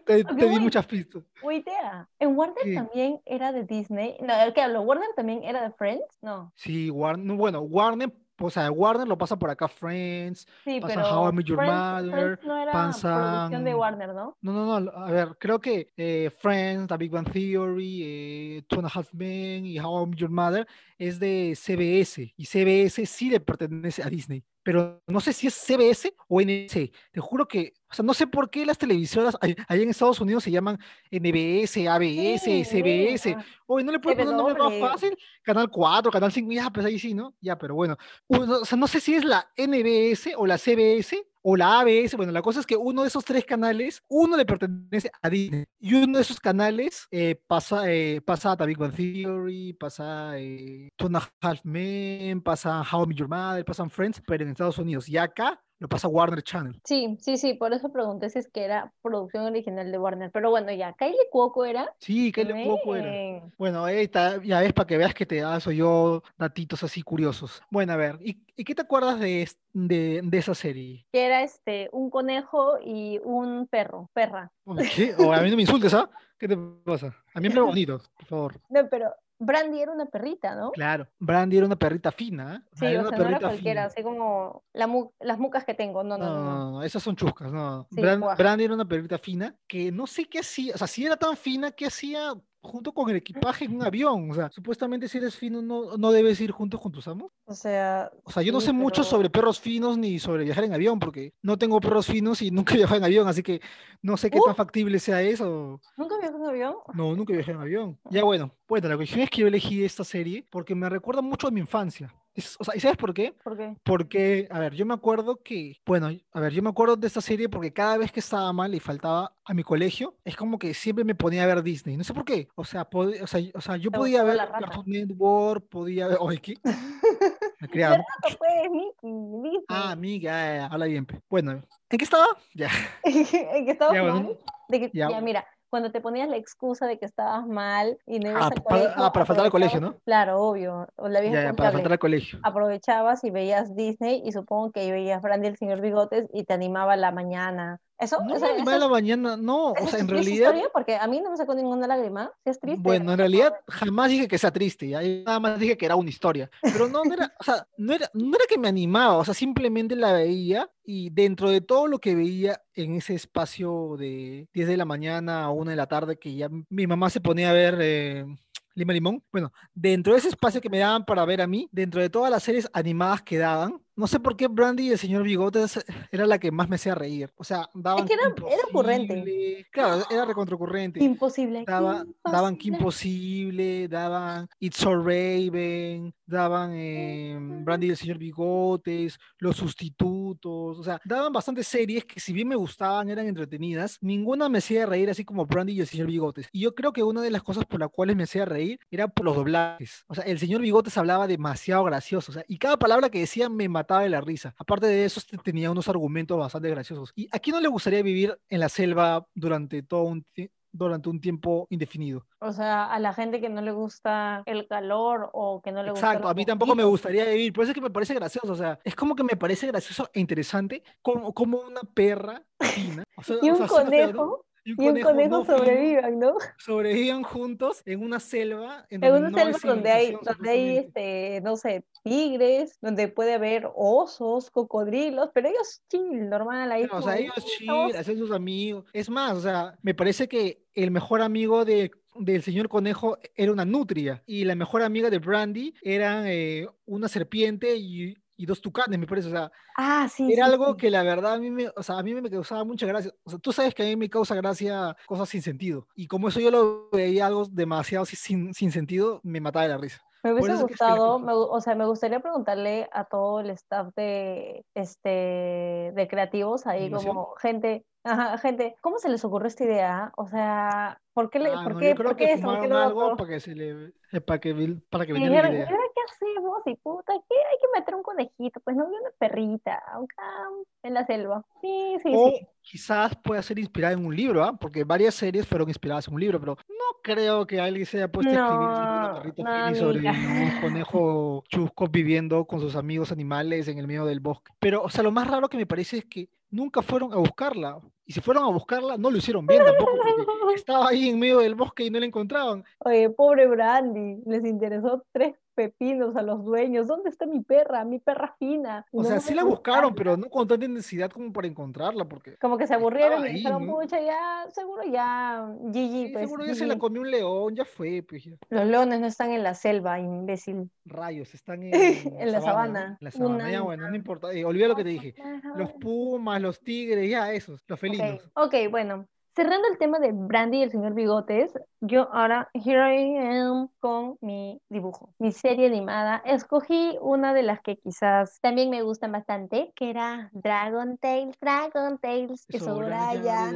te- te di muchas pistas. Uitea. ¿En Warner ¿Qué? también era de Disney? No, ¿el qué hablo? ¿Warner también era de Friends? No. Sí, Warner. Bueno, Warner, o sea, Warner lo pasa por acá Friends. Sí, Pasa pero How I Met Your Friends, Mother, Friends no era producción de pasan- Warner, ¿no? No, no, no. A ver, creo que eh, Friends, The Big Bang Theory, eh, Two and a Half Men y How I Met Your Mother es de CBS. Y CBS sí le pertenece a Disney. Pero no sé si es CBS o NBC. Te juro que, o sea, no sé por qué las televisoras ahí ahí en Estados Unidos se llaman NBS, ABS, Sí, CBS. ah, Oye, ¿no le puedes poner un nombre más fácil? Canal 4, Canal 5, ya, pues ahí sí, ¿no? Ya, pero bueno. O sea, no sé si es la NBS o la CBS o la ABS. Bueno, la cosa es que uno de esos tres canales, uno le pertenece a Disney y uno de esos canales eh, pasa, eh, pasa a Big Bang Theory, pasa eh, Two and a Half Men, pasa How I Met Your Mother, pasan Friends, pero en Estados Unidos. Y acá lo pasa Warner Channel. Sí, sí, sí, por eso pregunté si es que era producción original de Warner. Pero bueno, ya, Kylie Cuoco era. Sí, qué loco era. Bueno, ahí está, ya ves para que veas que te soy yo datitos así curiosos. Bueno, a ver, ¿y, y qué te acuerdas de, de, de esa serie? Que era este, un conejo y un perro, perra. ¿Qué? O a mí no me insultes, ¿ah? ¿Qué te pasa? A mí me bonito, por favor. No, pero Brandy era una perrita, ¿no? Claro, Brandy era una perrita fina, ¿ah? Sí, Era o una sea, no era cualquiera, fina. así como la mu- las mucas que tengo. No, no, No, no, no. no, esas son chuscas, no. Sí. Brandy era una perrita fina que no sé qué hacía, o sea, si era tan fina, ¿qué hacía junto con el equipaje en un avión? O sea, supuestamente si eres fino no, no debes ir junto con tus amos. O sea, O sea, yo no sí, sé mucho pero- sobre perros finos ni sobre viajar en avión, porque no tengo perros finos y nunca he viajado en avión, así que no sé qué tan Uh. factible sea eso. ¿Nunca viajó en avión? No, nunca viajé en avión. Ya bueno, bueno, la cuestión es que yo elegí esta serie porque me recuerda mucho a mi infancia. Es- o sea, ¿y sabes por qué? ¿Por qué? Porque, a ver, yo me acuerdo que, bueno, a ver, yo me acuerdo de esta serie porque cada vez que estaba mal y faltaba a mi colegio, es como que siempre me ponía a ver Disney. No sé por qué. O sea, o sea, o sea, yo podía ver. Cartoon Network, podía ver. Oye, ¿qué? Me creaba, pues, Mickey. Ah, amiga, habla bien. Bueno, ¿en qué estaba? Ya. ¿En que estabas Ya, bueno? De que, ya. ya, mira, cuando te ponías la excusa de que estabas mal y no ibas Ah, al pa- colegio, ah, para faltar al colegio, ¿no? Claro, obvio. La vieja Ya, ya, para faltar al colegio. Aprovechabas y veías Disney y supongo que veías Brandy el señor Bigotes y te animaba la mañana. ¿Eso? No esa- me animaba esa- la mañana, no, o sea, en realidad, historia? Porque a mí no me sacó ninguna lágrima. Si es triste. bueno, en realidad jamás dije que sea triste, ya, yo nada más dije que era una historia, pero no, no era, o sea, no era, no era que me animaba, o sea, simplemente la veía y dentro de todo lo que veía en ese espacio de 10 de la mañana a 1 de la tarde que ya mi mamá se ponía a ver eh, Lima Limón, bueno, dentro de ese espacio que me daban para ver a mí, dentro de todas las series animadas que daban, no sé por qué Brandy y el señor Bigotes era la que más me hacía reír, o sea, daban que era- era ocurrente. Claro, era recontracurrente. Imposible. Daba- daban Kim imposible. Daban It's So Raven, daban eh, Brandy y el señor Bigotes, Los Sustitutos, o sea, daban bastantes series que si bien me gustaban, eran entretenidas, ninguna me hacía reír así como Brandy y el señor Bigotes. Y yo creo que una de las cosas por las cuales me hacía reír era por los doblajes. O sea, el señor Bigotes hablaba demasiado gracioso, o sea, y cada palabra que decía me mataba de la risa. Aparte de eso, este tenía unos argumentos bastante graciosos. ¿Y a quién no le gustaría vivir en la selva durante todo un durante un tiempo indefinido. O sea, a la gente que no le gusta el calor o que no le gusta Exacto, a mí tampoco me gustaría vivir, por eso es que me parece gracioso, o sea, es como que me parece gracioso e interesante como, como una perra o sea- Y o un sea, feo, ¿no? conejo, Y un y un conejo conejo no sobrevivan, ¿no? sobrevivan juntos en una selva en una no hay selva donde hay, donde hay este, no sé, tigres, donde puede haber osos, cocodrilos, pero ellos chill, normal, ahí Claro, o sea, ellos "Mm, chill, hacen sus amigos. Es más, o sea, me parece que el mejor amigo de, del señor conejo era una nutria y la mejor amiga de Brandy eran eh, una serpiente y, y dos tucanes, me parece. O sea, Ah, sí, era sí, algo sí. que la verdad a mí me, o sea, a mí me causaba mucha gracia. O sea, tú sabes que a mí me causa gracia cosas sin sentido. Y como eso yo lo veía algo demasiado si- sin, sin sentido, me mataba de la risa. Me hubiese eso es que que gustado, me o sea, me gustaría preguntarle a todo el staff de, este, de creativos ahí ¿Animación? como gente, ajá, gente, ¿cómo se les ocurrió esta idea? O sea, ¿por qué le, Ah, por no, qué, yo creo por que qué eso? ¿Por qué fumaron lo algo para que se le, eh, para que, vi- para que Y viniera la dijeron, ¿y idea. Hacemos? Y puta, ¿qué? Hay que meter un conejito, pues no había una perrita, acá en la selva. Sí, sí, O sí. quizás pueda ser inspirada en un libro, ¿ah? Porque varias series fueron inspiradas en un libro, pero no creo que alguien se haya puesto a escribir sobre una No, perrita no, sobre un conejo chusco viviendo con sus amigos animales en el medio del bosque. Pero, o sea, lo más raro que me parece es que nunca fueron a buscarla. Y si fueron a buscarla, no lo hicieron bien tampoco, porque estaba ahí en medio del bosque y no la encontraban. Oye, pobre Brandy, les interesó tres pepinos a los dueños. ¿Dónde está mi perra? Mi perra fina. O no sea, sí la buscaron, pero no con tanta necesidad como para encontrarla, porque Como que se aburrieron Estaba y ahí, dijeron, ¿no? pucha, ya, seguro ya, GG, sí, pues. seguro ya se la GG". comió un león, ya fue, pues ya. Los leones no están en la selva, imbécil. Rayos, están en, En la sabana. En la sabana, Una ya bueno, no importa. eh, olvida lo que te dije. Los pumas, los tigres, ya esos, los felinos. Ok, ok, bueno. Cerrando el tema de Brandy y el señor Bigotes, yo ahora, here I am con mi dibujo, mi serie animada. Escogí una de las que quizás también me gustan bastante, que era Dragon Tales, Dragon Tales, que Soraya.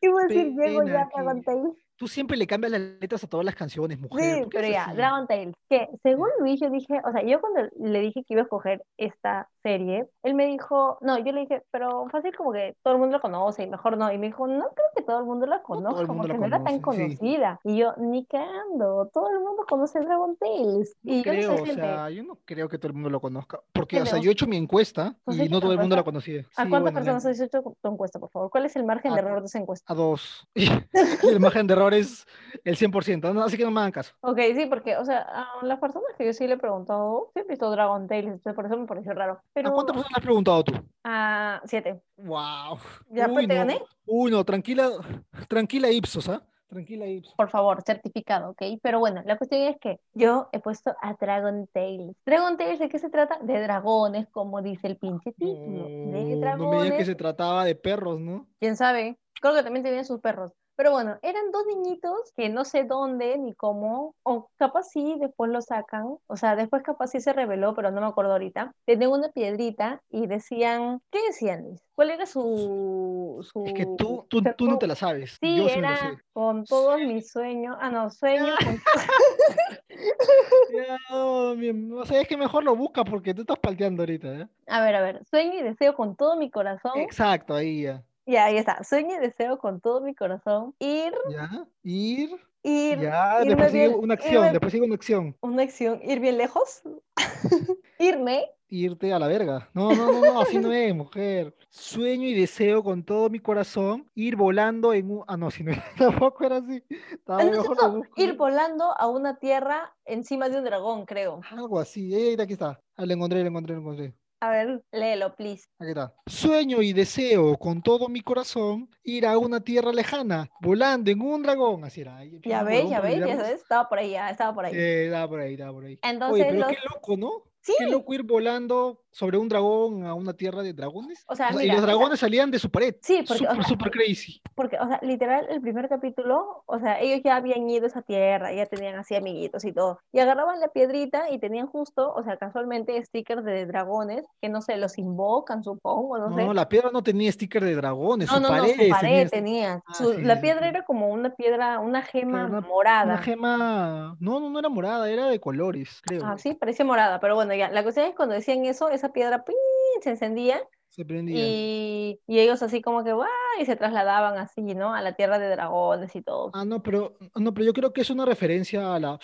Iba a decir, llego ya. Dragon Tales. Tú siempre le cambias las letras a todas las canciones, mujer. Sí, ¿por qué pero ya? Dragon Tales, que según Luis yo dije, o sea, yo cuando le dije que iba a escoger esta serie, él me dijo, no, yo le dije, pero fácil como que todo el mundo la conoce y mejor no, y me dijo, no creo que todo el mundo la conozca, mundo la porque no era tan sí. conocida, y yo, ni cagando, todo el mundo conoce Dragon Tales, No y yo no creo, o sea, yo no creo que todo el mundo lo conozca. Porque, ¿Qué o sea, no? yo he hecho mi encuesta ¿Tú has y no todo el mundo la conocía. ¿a Sí, cuántas bueno, personas has hecho tu encuesta, por favor? ¿Cuál es el margen de A- error de esa encuesta? a dos. El margen de error es el 100%, ¿no? así que no me hagan caso. Ok, sí, porque, o sea, a las personas que yo sí le he preguntado, sí he visto Dragon Tales, entonces por eso me pareció raro, pero ¿A cuántas personas le has preguntado tú? a siete. Wow. ¿Ya pues, te gané? Uy, no, tranquila, tranquila Ipsos, ¿ah? Tranquila Ipsos. por favor, certificado, ¿ok? Pero bueno, la cuestión es que yo he puesto a Dragon Tales. Dragon Tales, ¿de qué se trata? De dragones, como dice el pinche título. De No, no me digas que dragones. se trataba de perros, ¿no? ¿Quién sabe? Creo que también tenían sus perros. Pero bueno, eran dos niñitos que no sé dónde ni cómo, o capaz sí, después lo sacan, o sea, después capaz sí se reveló, pero no me acuerdo ahorita. Tenían una piedrita y decían, ¿qué decían? ¿Cuál era su... su... Es que tú, tú, tú no te la sabes. Sí, yo sí me lo era sé. con todos mis sueños, ah, no, sueños con no, mi- o sea, es que mejor lo busca porque tú estás palteando ahorita, ¿eh? A ver, a ver, sueño y deseo con todo mi corazón. Exacto, ahí ya. Ya, ahí está. Sueño y deseo con todo mi corazón. Ir, Ya, ir, ir, ya, después sigue bien- una acción, irme- después sigue una acción. una acción, ir bien lejos. Irme, Irte a la verga. No, no, no, no, así no es, mujer. Sueño y deseo con todo mi corazón ir volando en un... Ah, no, si no, tampoco era así. Estaba no, mejor no, ir volando a una tierra encima de un dragón, creo. Algo así. Eh, aquí está. Ah, lo encontré, lo encontré, lo encontré. A ver, léelo, please. Aquí está. Sueño y deseo con todo mi corazón ir a una tierra lejana, volando en un dragón. Así era. Ya ves, ya ves, ya ves, estaba por ahí, ya, estaba por ahí. Eh, estaba por ahí, estaba por ahí. Entonces, Oye, pero los- qué loco, ¿no? Sí, Qué loco ir volando sobre un dragón a una tierra de dragones. O sea, y mira, los mira. dragones salían de su pared. Sí, porque, o Súper, sea, súper crazy. porque, o sea, literal, el primer capítulo, o sea, ellos ya habían ido a esa tierra, ya tenían así amiguitos y todo, y agarraban la piedrita y tenían justo, o sea, casualmente stickers de dragones, que no sé, los invocan, supongo, no, No, sé. la piedra no tenía sticker de dragones, No, su no, no, pared, su pared tenía tenía. Ah, Su- sí, la sí, piedra sí. era como una piedra, una gema una- morada. Una gema, no, no, no era morada, era de colores, creo. Ah, sí, parecía morada, pero bueno, ya, la cuestión es cuando decían eso, esa piedra ¡pin! se encendía Se prendía. y, y ellos así como que ¡guau! y se trasladaban así, ¿no? A la tierra de dragones y todo. Ah, no, pero, no, pero yo creo que es una referencia a la,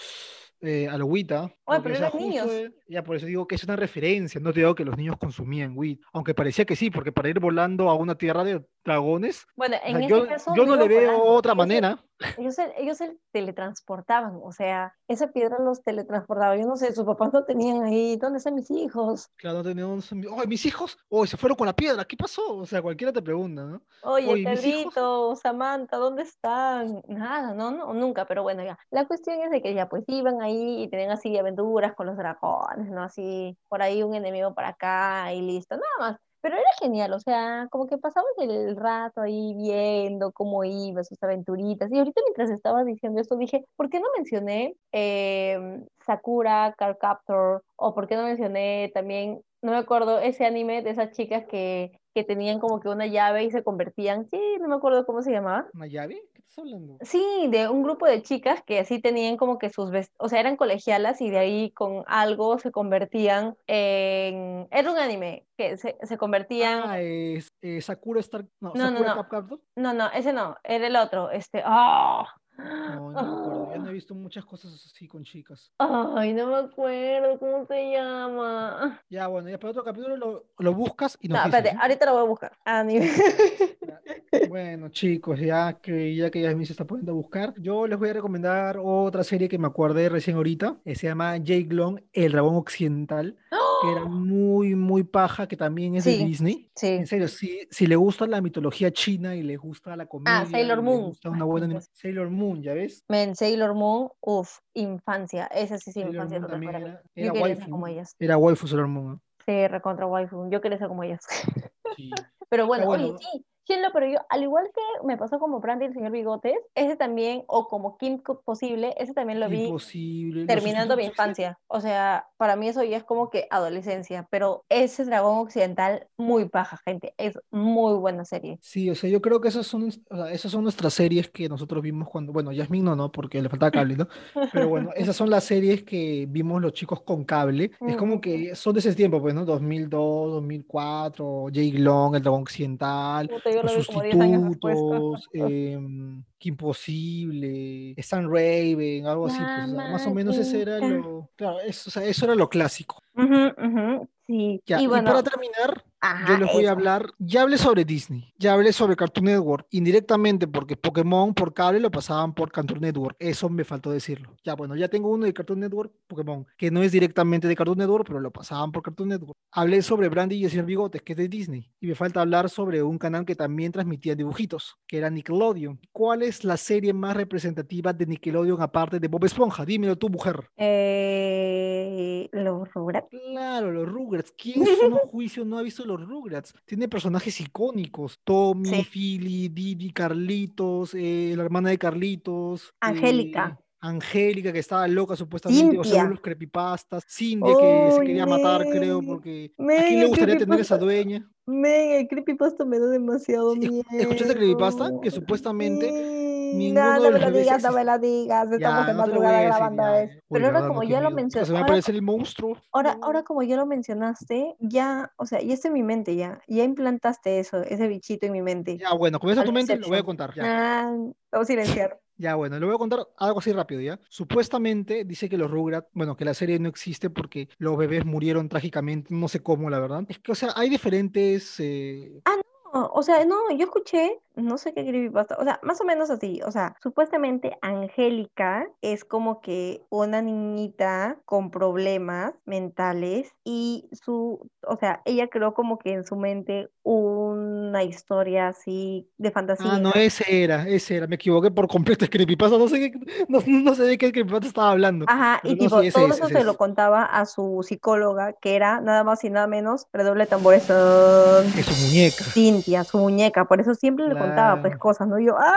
eh, a la agüita. porque, pero o sea, eran niños. eh, ya por eso digo que es una referencia, no te digo que los niños consumían weed, aunque parecía que sí, porque para ir volando a una tierra de dragones, Bueno, o en sea, ese yo, caso yo no le veo volando. otra manera. Ellos se, ellos se teletransportaban, o sea, esa piedra los teletransportaba. Yo no sé, sus papás no tenían ahí, ¿dónde están mis hijos? Claro, no teníamos, ¡ay, mis hijos! ¡Oh, se fueron con la piedra! ¿Qué pasó? O sea, cualquiera te pregunta, ¿no? Oye. Pedrito, Samantha, ¿dónde están? Nada, no, no, nunca, pero bueno, ya. La cuestión es de que ya pues iban ahí y tenían así aventuras con los dragones, ¿no? Así, por ahí un enemigo para acá y listo, nada más. Pero era genial, o sea, como que pasabas el rato ahí viendo cómo iba, sus aventuritas. Y ahorita mientras estaba diciendo esto, dije, ¿por qué no mencioné eh, Sakura, Card Captor? O por qué no mencioné también, no me acuerdo, ese anime de esas chicas que, que tenían como que una llave y se convertían, sí, no me acuerdo cómo se llamaba. ¿Una llave? ¿Qué estás hablando? Sí, de un grupo de chicas que así tenían como que sus vest- o sea, eran colegialas y de ahí con algo se convertían en... Era un anime que se, se convertían... Ah, es, eh, Sakura Star... No, No, no, Sakura no. Cap. No, no, ese no, era el otro, este... ¡ah! No, no me acuerdo. Ya no he visto muchas cosas así con chicas. Ay, no me acuerdo cómo se llama. Ya, bueno, ya para otro capítulo lo, lo buscas y nos No, dices, espérate, ¿no? ahorita lo voy a buscar. Ah, ni- Bueno, chicos, ya que ya que Yasmin se está poniendo a buscar, yo les voy a recomendar otra serie que me acordé recién ahorita, que se llama Jake Long, El Dragón Occidental, que era muy, muy paja, que también es de Sí, Disney. Sí. En serio, si, si le gusta la mitología china y le gusta la comedia, Sailor y le Moon. gusta una buena Sailor Moon, ¿ya ves? Men, Sailor Moon, uff, infancia. Esa sí, sí, Sailor infancia Moon total también para mí. era, Yo ser como ellas. Era waifu Sailor Moon. ¿no? Sí, recontra waifu. Yo quería ser como ellas. Sí. Pero bueno, bueno. oye, sí, Siendo, pero yo, al igual que me pasó como Brandy y el señor Bigotes, ese también, o como Kim Possible, ese también lo vi Imposible. terminando mi infancia. O sea, para mí eso ya es como que adolescencia, pero ese dragón occidental, muy paja, gente. Es muy buena serie. Sí, o sea, yo creo que esas son, o sea, esas son nuestras series que nosotros vimos cuando, bueno, Yasmin no, no, porque le faltaba cable, ¿no? Pero bueno, esas son las series que vimos los chicos con cable. Es como que son de ese tiempo, pues, ¿no? 2002, 2004, Jake Long, El Dragón Occidental, Puta, yo Los lo vi como 10 años después. Sustitutos, em, Kim Possible, Stan Raven, algo así, pues, o sea, más o menos ese era lo, claro, eso, o sea, eso era lo clásico. Sí. Ya, y para terminar, ajá, yo les voy a hablar, ya hablé sobre Disney, ya hablé sobre Cartoon Network, indirectamente porque Pokémon por cable lo pasaban por Cartoon Network, eso me faltó decirlo. Ya, bueno, ya tengo uno de Cartoon Network, Pokémon, que no es directamente de Cartoon Network, pero lo pasaban por Cartoon Network. Hablé sobre Brandy y el señor Bigotes, que es de Disney, y me falta hablar sobre un canal que también transmitía dibujitos, que era Nickelodeon. ¿Cuál es la serie más representativa de Nickelodeon aparte de Bob Esponja? Dímelo tú, mujer. Eh, los Rugrats. Claro, los Rugrats. ¿Quién en su juicio no ha visto los Rugrats? Tiene personajes icónicos. Tommy, Sí. Philly, Didi, Carlitos, eh, la hermana de Carlitos. Angélica. eh, Angélica, que estaba loca supuestamente, o según los creepypastas. Cintia, que se ¡Ay, quería matar, creo, porque ¿a Men, quién le gustaría tener esa dueña? Men, el creepypasta me da demasiado miedo. escu- ¿Escuchaste el creepypasta? Que supuestamente Ninguno no, me lo digas, no me lo digas. Estamos de madrugada grabando esto. Uy, Pero ahora como ya lo mencionaste, se me va a ahora, aparecer el monstruo. ahora, ahora como ya lo mencionaste, ya, o sea, ya está en mi mente ya. Ya implantaste eso, ese bichito en mi mente. Ya, bueno, con eso en tu mente lo voy a contar. Ya. Ah, a silenciar. Ya, bueno, le voy a contar algo así rápido, ¿ya? Supuestamente dice que los Rugrats, bueno, que la serie no existe porque los bebés murieron trágicamente, no sé cómo, la verdad. Es que, o sea, hay diferentes... eh, No, o sea, no, yo escuché, no sé qué creepypasta, o sea, más o menos así, o sea, supuestamente Angélica es como que una niñita con problemas mentales y su, o sea, ella creó como que en su mente una historia así de fantasía. Ah, no, ese era, ese era, me equivoqué por completo, es creepypasta, no sé, qué, no, no sé de qué creepypasta estaba hablando. Ajá, y no, tipo, sí, ese todo es, eso ese se lo contaba a su psicóloga, que era nada más y nada menos, redoble tambores, Es su muñeca. Cintia, su muñeca, por eso siempre le contaba pues cosas, ¿no? Y yo, ah,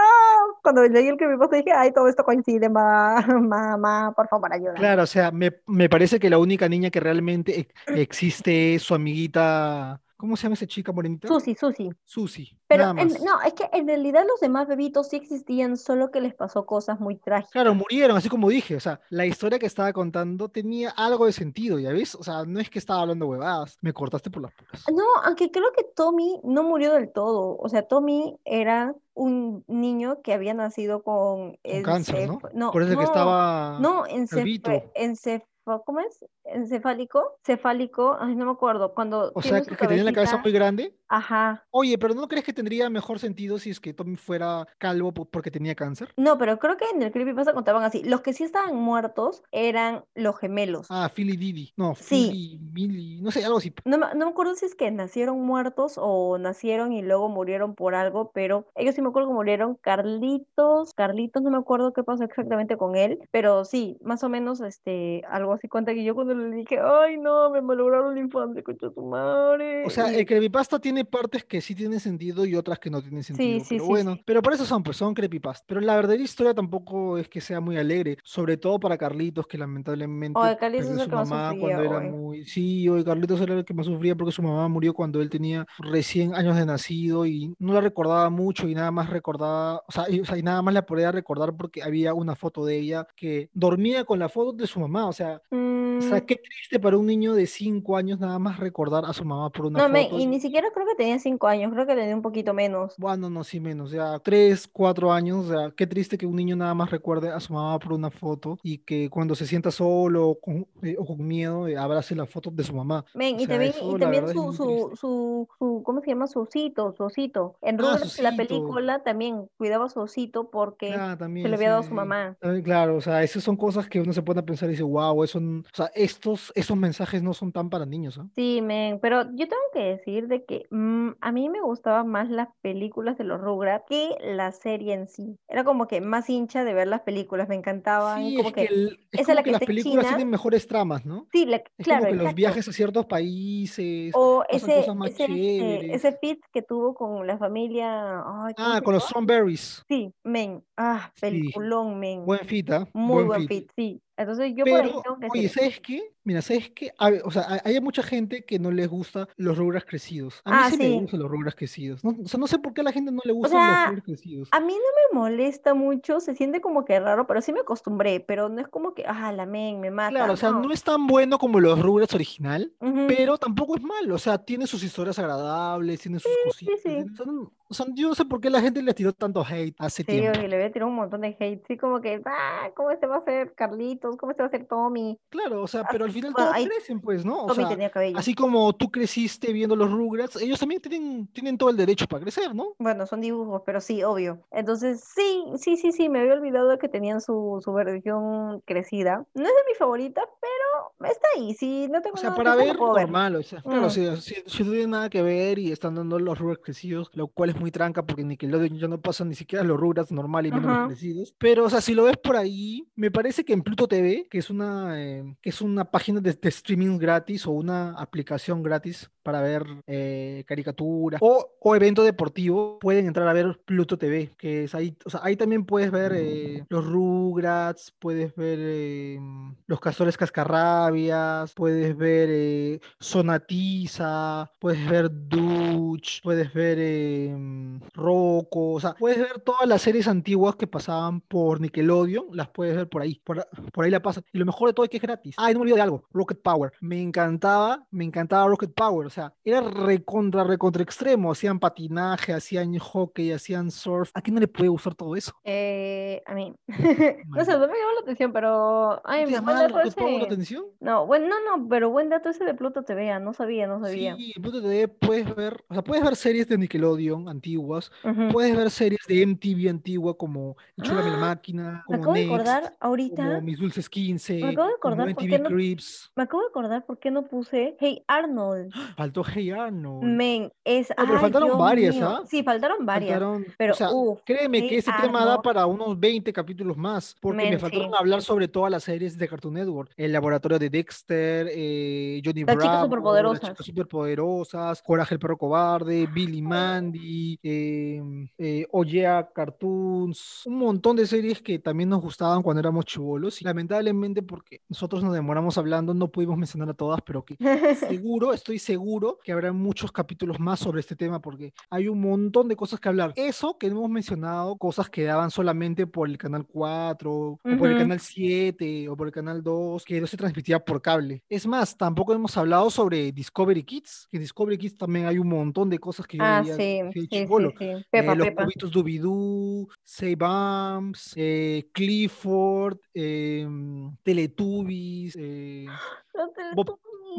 cuando leí el que me pasó dije, ay, todo esto coincide, ma, mamá, por favor, ayuda. Claro, o sea, me, me parece que la única niña que realmente e- existe es su amiguita, ¿cómo se llama esa chica morenita? Susi, Susi. Susi, Pero en- no, es que en realidad los demás bebitos sí existían, solo que les pasó cosas muy trágicas. Claro, murieron, así como dije, o sea, la historia que estaba contando tenía algo de sentido, ¿ya ves? O sea, no es que estaba hablando huevadas, me cortaste por las puras. No, aunque creo que Tommy no murió del todo. O sea, Tommy era un niño que había nacido con Con cáncer, ¿no? no, Por eso es que no, estaba no, encef- calvito. encef- ¿cómo es? Encefálico, cefálico, ay, no me acuerdo, cuando O sea, que, que tenía la cabeza cabecita, muy grande. ajá. Oye, pero ¿no crees que tendría mejor sentido si es que Tommy fuera calvo po- porque tenía cáncer? No, pero creo que en el creepypasta contaban así. Los que sí estaban muertos eran los gemelos. Ah, Philly Didi. No, Sí. Philly, Millie, no sé, algo así. No no me acuerdo si es que nacieron muertos o nacieron y luego murieron por algo, pero ellos sí me acuerdo que murieron. Carlitos, Carlitos, no me acuerdo qué pasó exactamente con él, pero sí, más o menos este, algo así cuenta que yo cuando le dije, ay no, me malograron la infancia, concha tu madre. O sea, el creepypasta tiene partes que sí tienen sentido y otras que no tienen sentido. sí, pero sí, bueno, sí. pero por eso son, pues son creepypasta. Pero la verdadera historia tampoco es que sea muy alegre, sobre todo para Carlitos, que lamentablemente Oye, Carlitos perdió es a el su que más mamá sufría, cuando era muy... Sí, hoy Carlitos era el que más sufría porque su mamá murió cuando él tenía recién años de nacido y no la recordaba mucho y nada más recordaba, o sea, y, o sea, y nada más la podía recordar porque había una foto de ella que dormía con la foto de su mamá, o sea, O sea, Mm, qué triste para un niño de 5 años nada más recordar a su mamá por una no, foto. y ni siquiera creo que tenía cinco años, creo que tenía un poquito menos. Bueno, no, sí menos, ya 3, 4 años, o sea, qué triste que un niño nada más recuerde a su mamá por una foto y que cuando se sienta solo o con, eh, o con miedo eh, abrace la foto de su mamá. Men, O y sea, también, eso y también su, su, su, su, ¿cómo se llama? Su osito, su osito. En Ah, Rugrats, la película, también cuidaba a su osito porque Ah, se le también, había dado a su mamá. También, claro, o sea, esas son cosas que uno se pone a pensar y dice, wow, eso, o sea, estos, esos mensajes no son tan para niños, ¿ah? Sí, men, pero yo tengo que decir de que mm, a mí me gustaban más las películas de los Rugrats que la serie en sí. Era como que más hincha de ver las películas, me encantaban, Sí, como es que, el- es esa es la que que las películas China. tienen mejores tramas, ¿no? Sí, la- Es como claro, que los viajes a ciertos países O ese, cosas más ese, este, ese feat que tuvo con la familia, ay, ¿cómo Ah, con los? Strawberries. Sí, men, ah, Sí, peliculón, men. buen fit, ¿ah? Muy Buen buen fit. fit, sí. Entonces yo por ahí Pero, tengo que oye. ¿sabes qué? Mira, ¿sabes qué? A ver, o sea, hay, mucha gente que no les gusta los Rugrats crecidos. A mí Ah, sí me sí. gustan los Rugrats crecidos. No, o sea, no sé por qué a la gente no le O gustan los sea, Rugrats crecidos. a mí no me molesta mucho, se siente como que raro, pero sí me acostumbré, pero no es como que, ah, la men, me Claro, mata. o sea, No. no es tan bueno como los Rugrats original, Ujú, pero tampoco es malo. O sea, tiene sus historias agradables, tiene sus Sí, cositas. sí. tiene- o sea, no- o sea, yo no sé por qué la gente le tiró tanto hate hace Sí, tiempo. oye, le voy a tirar un montón de hate. Sí, como que, ah, ¿cómo este va a ser Carlitos? ¿Cómo este va a ser Tommy? Claro, o sea, pero al final bueno, todos crecen, pues, ¿no? O sea, tenía cabello. así como tú creciste viendo los Rugrats, ellos también tienen, tienen todo el derecho para crecer, ¿no? Bueno, son dibujos, pero sí, obvio. Entonces, sí, sí, sí, sí, me había olvidado de que tenían su, su versión crecida. No es de mis favoritas, pero está ahí. Si no tengo O sea, nada que para lo ver, normal, o sea, claro, Mm. si, si, si no tiene nada que ver y están dando los Rugrats crecidos, lo cual es muy tranca porque Nickelodeon ya no pasan ni siquiera los Rugrats normal y menos los Ajá. crecidos. Pero, o sea, si lo ves por ahí, me parece que en Pluto TV, que es una, eh, que es una página de, streaming gratis o una aplicación gratis para ver eh, caricaturas o, o evento deportivo, pueden entrar a ver Pluto TV, que es ahí, o sea, ahí también puedes ver eh, los Rugrats, puedes ver eh, los Castores Cascarrabias, puedes ver eh, Sonatiza, puedes ver Dutch, puedes ver Rocco, o sea, puedes ver todas las series antiguas que pasaban por Nickelodeon, las puedes ver por ahí, por, ahí la pasan. Y lo mejor de todo es que es gratis. Ah, no me olvido de algo, Rocket Power. Me encantaba, me encantaba Rocket Power, o sea, era recontra, recontra extremo. Hacían patinaje, hacían hockey, hacían surf. ¿A quién no le puede gustar todo eso? Eh, a mí. no sé, no me llamó la atención, pero. ¿No Ay, te llamaba Rocket Power la ese. atención? No, bueno, no, no, pero buen dato ese de Pluto TV, ah, no sabía, no sabía. Sí, Pluto TV puedes ver, o sea, puedes ver series de Nickelodeon antiguas, puedes ver series de MTV antigua como Enchúlame la ¡Ah! máquina, Me como acabo de Next, acordar como ahorita, Mis Dulces 15, me acabo de como por MTV qué no, Me acabo de acordar por qué no puse Hey Arnold. Faltó Hey Arnold. Men, es, Oye, pero faltaron varias. ¿ah? Sí, faltaron varias, Faltaron, o pero sea, créeme que este tema da para unos 20 capítulos más, porque me faltaron sí. hablar sobre todas las series de Cartoon Network. El laboratorio de Dexter, eh, Johnny Las chicas Bravo, las superpoderosas. chicas superpoderosas, Coraje el perro cobarde, Billy Mandy, eh, eh, Oyea Cartoons, un montón de series que también nos gustaban cuando éramos chivolos. Y lamentablemente, porque nosotros nos demoramos hablando, no pudimos mencionar a todas, pero que seguro, estoy seguro que habrá muchos capítulos más sobre este tema porque hay un montón de cosas que hablar. Eso que hemos mencionado, cosas que daban solamente por el canal 4 o por el canal 7 o por el canal 2, que no se transmitía por cable. Es más, tampoco hemos hablado sobre Discovery Kids, que en Discovery Kids también hay un montón de cosas que yo Ah, veía sí, sí, sí. Eh, Pepa, los Pepa. cubitos Doobie-Doo, Save Bumps, eh, Clifford, em, Teletubbies, eh, Los Bob,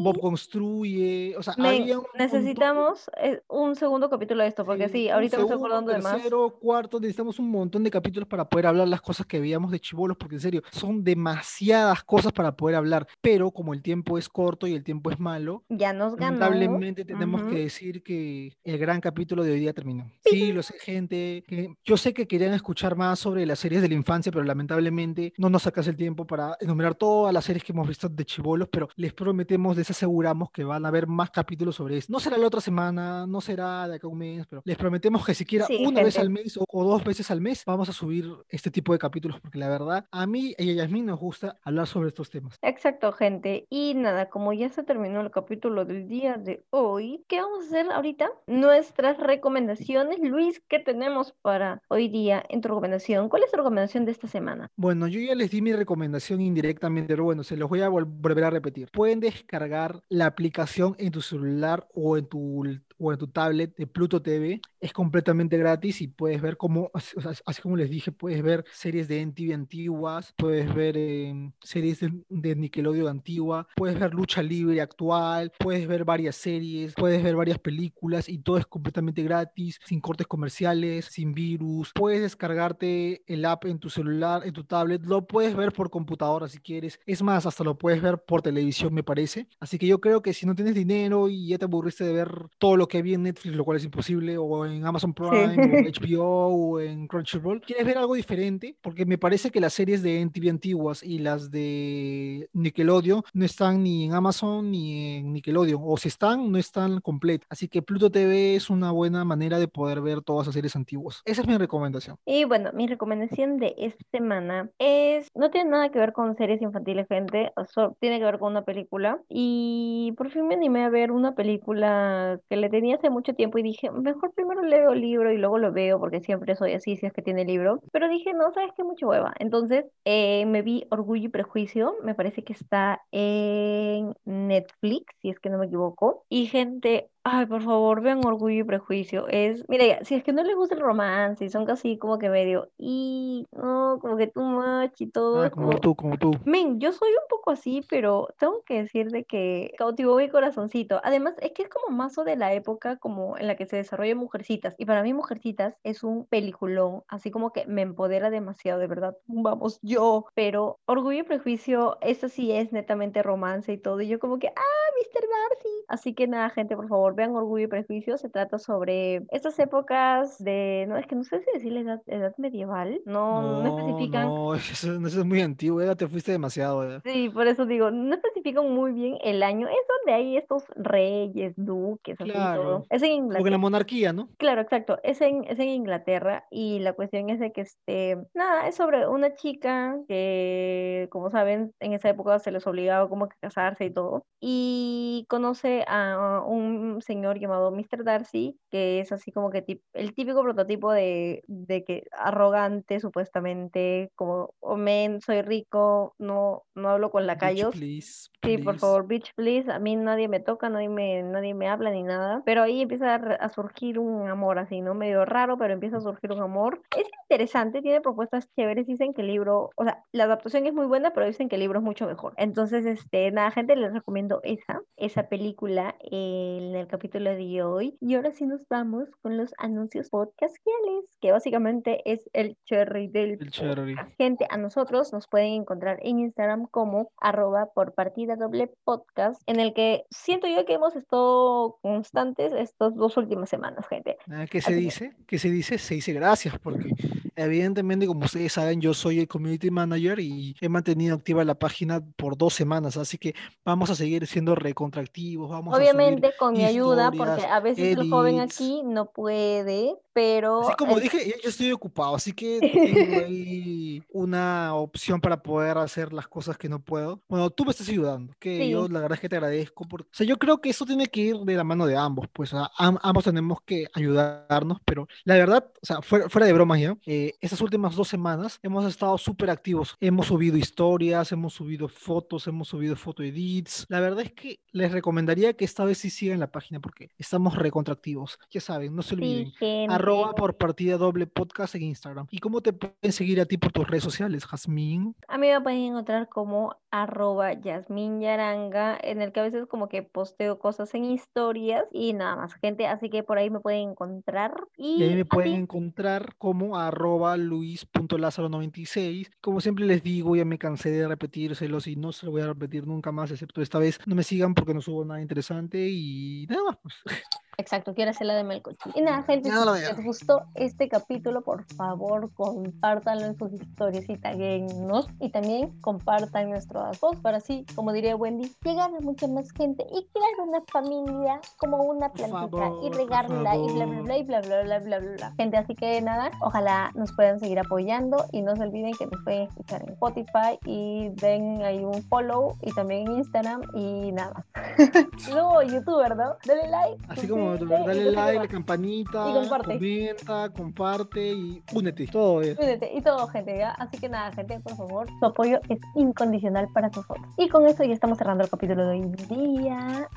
Bob construye, o sea, había un necesitamos eh, un segundo capítulo de esto, porque sí, sí, un ahorita me estoy segundo, acordando de más. tercero, cuarto, necesitamos un montón de capítulos para poder hablar las cosas que veíamos de chibolos, porque en serio, son demasiadas cosas para poder hablar, pero como el tiempo es corto y el tiempo es malo, Ya nos ganó. Lamentablemente tenemos Ujú. que decir que el gran capítulo de hoy día terminó. Sí, lo sé, gente. que- yo sé que querían escuchar más sobre las series de la infancia, pero lamentablemente no nos sacas el tiempo para enumerar todas las series que hemos visto de chivolos, pero les prometemos les aseguramos que van a haber más capítulos sobre esto. No será la otra semana, no será de acá a un mes, pero les prometemos que siquiera Sí, una vez al mes o, o dos veces al mes vamos a subir este tipo de capítulos, porque la verdad, a mí y a Yasmin nos gusta hablar sobre estos temas. Exacto, gente. Y nada, como ya se terminó el capítulo del día de hoy, ¿qué vamos a hacer ahorita? Nuestras recomendaciones. Luis, ¿qué tenemos para hoy día en tu recomendación? ¿Cuál es tu recomendación de esta semana? Bueno, yo ya les di mi recomendación indirectamente, pero bueno, se los voy a vol- volver a repetir. Pueden descargar la aplicación en tu celular o en tu, o en tu tablet de Pluto TV. Es completamente gratis y puedes ver cómo, así, como les dije, puedes ver series de MTV antiguas, puedes ver em, series de, de Nickelodeon antigua, puedes ver lucha libre actual, puedes ver varias series, puedes ver varias películas y todo es completamente gratis, sin cortes comerciales, sin virus. Puedes descargarte el app en tu celular, en tu tablet, lo puedes ver por computadora si quieres. Es más, hasta lo puedes ver por televisión, me parece. Así que yo creo que si no tienes dinero y ya te aburriste de ver todo lo que vi en Netflix, lo cual es imposible, o en Amazon Prime, o en HBO, o en Crunchyroll, quieres ver algo diferente, porque me parece que las series de MTV antiguas y las de Nickelodeon no están ni en Amazon ni en Nickelodeon, o si están, no están completas. Así que Pluto TV es una buena manera de poder ver todas las series antiguas. Esa es mi recomendación. Y bueno, mi recomendación de esta semana es, no tiene nada que ver con series infantiles, gente, o so- tiene que ver con una película. Y por fin me animé a ver una película que le tenía hace mucho tiempo y dije, mejor primero leo el libro y luego lo veo, porque siempre soy así si es que tiene libro. Pero dije, no, sabes qué, mucha hueva. Entonces eh, me vi Orgullo y Prejuicio, me parece que está en Netflix, si es que no me equivoco. Y gente, Ay, por favor, vean Orgullo y Prejuicio. Es, mira, si es que no les gusta el romance y son casi como que medio, y no, como que too much y todo, Ah, como como, tú, como tú. Men, yo soy un poco así, pero tengo que decir de que cautivó mi corazoncito. Además, es que es como mazo de la época como en la que se desarrolla Mujercitas. Y para mí Mujercitas es un peliculón, así como que me empodera demasiado, de verdad. Vamos, yo. Pero Orgullo y Prejuicio, esta sí es netamente romance y todo. Y yo como que, ah, Mr. Darcy. Así que nada, gente, por favor, vean Orgullo y Prejuicio. Se trata sobre estas épocas de, no, es que no sé si decirle edad, edad medieval. No, no No, especifican. no, eso, eso es muy antiguo, ya te fuiste demasiado. ya. Sí, por eso digo, no especifican muy bien el año. Es donde hay estos reyes, duques, así Claro. todo. Es en Como que la Inglaterra. monarquía, ¿no? Claro, exacto. Es en, es en Inglaterra y la cuestión es de que, este, nada, es sobre una chica que, como saben, en esa época se les obligaba como que casarse y todo. Y conoce a un señor llamado Mr. Darcy, que es así como que tip- el típico prototipo de, de que arrogante, supuestamente, como, oh, men, soy rico, no, no hablo con Bitch, lacayos. please, Sí, por please. favor, bitch, please. A mí nadie me toca, nadie me, nadie me habla ni nada. Pero ahí empieza a, a surgir un amor así, ¿no? Medio raro, pero empieza a surgir un amor. Es interesante, tiene propuestas chéveres. Dicen que el libro, o sea, la adaptación es muy buena, pero dicen que el libro es mucho mejor. Entonces, este, nada, gente, les recomiendo esa, esa película en el capítulo de hoy. Y ahora sí nos vamos con los anuncios podcastiales, que básicamente es el cherry del El cherry. Gente, a nosotros nos pueden encontrar en Instagram como arroba por partida doble podcast, en el que siento yo que hemos estado constantes estas dos últimas semanas, gente. Ah, ¿Qué se Así que- dice? ¿Qué se dice? Se dice gracias, porque evidentemente, como ustedes saben, yo soy el community manager y he mantenido activa la página por dos semanas, así que vamos a seguir siendo recontractivos, vamos a subir Obviamente con mi ayuda, porque a veces el joven aquí no puede, pero Así como el- dije, yo estoy ocupado, así que tengo ahí una opción para poder hacer las cosas que no puedo. Bueno, tú me estás ayudando, que Sí. yo la verdad es que te agradezco. Porque, o sea, yo creo que eso tiene que ir de la mano de ambos, pues o sea, am- ambos tenemos que ayudarnos, pero la verdad, o sea, fuera, fuera de bromas ya, eh, estas últimas dos semanas hemos estado súper activos. Hemos subido historias, hemos subido fotos, hemos subido foto edits. La verdad es que les recomendaría que esta vez sí sigan la página porque estamos recontractivos. Ya saben, no se olviden. sí. Arroba por partida doble podcast en Instagram. ¿Y cómo te pueden seguir a ti por tus redes sociales, Jazmín? A mí me pueden encontrar como arroba Yaranga, en el que a veces como que posteo cosas en historias y nada más, gente. Así que por ahí me pueden encontrar. Y ahí me pueden ti, encontrar como arroba luis.lázaro96. Como siempre les digo, ya me cansé de repetírselos y no se lo voy a repetir nunca más, excepto esta vez. No me sigan porque no subo nada interesante y nada más. Pues. Exacto, quiero hacer la de Melcochi. Y nada, gente, no si les gustó este capítulo, por favor, compártanlo en sus historias y taguennos. Y también compartan nuestro todas vos para así, como diría Wendy, llegar a mucha más gente y crear una familia como una plantita favor, y regarla y bla bla bla y bla bla bla bla bla. Gente, así que nada, ojalá nos puedan seguir apoyando y no se olviden que nos pueden escuchar en Spotify y den ahí un follow y también en Instagram y nada. y luego YouTube, ¿verdad? Dale like. Así como dale like, la campanita, Y comparte. comenta, comparte y únete. Todo es. Cuídate y todo, gente, ¿ya? Así que nada, gente, por favor, su apoyo es incondicional para nosotros. Y con esto ya estamos cerrando el capítulo de hoy día,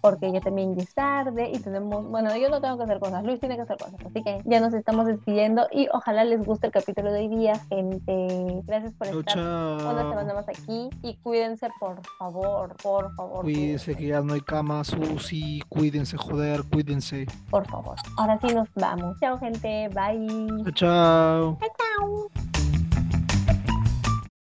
porque ya también ya es tarde y tenemos, bueno, yo no tengo que hacer cosas, Luis tiene que hacer cosas, así que ya nos estamos despidiendo y ojalá les guste el capítulo de hoy día, gente. Gracias por estar una semana más aquí y cuídense, por favor, por favor. Cuídense que ya no hay cama, Susi. Cuídense, joder, cuídense. Por favor. Ahora sí nos vamos. Chao, gente. Bye. Chao, chao. Chao.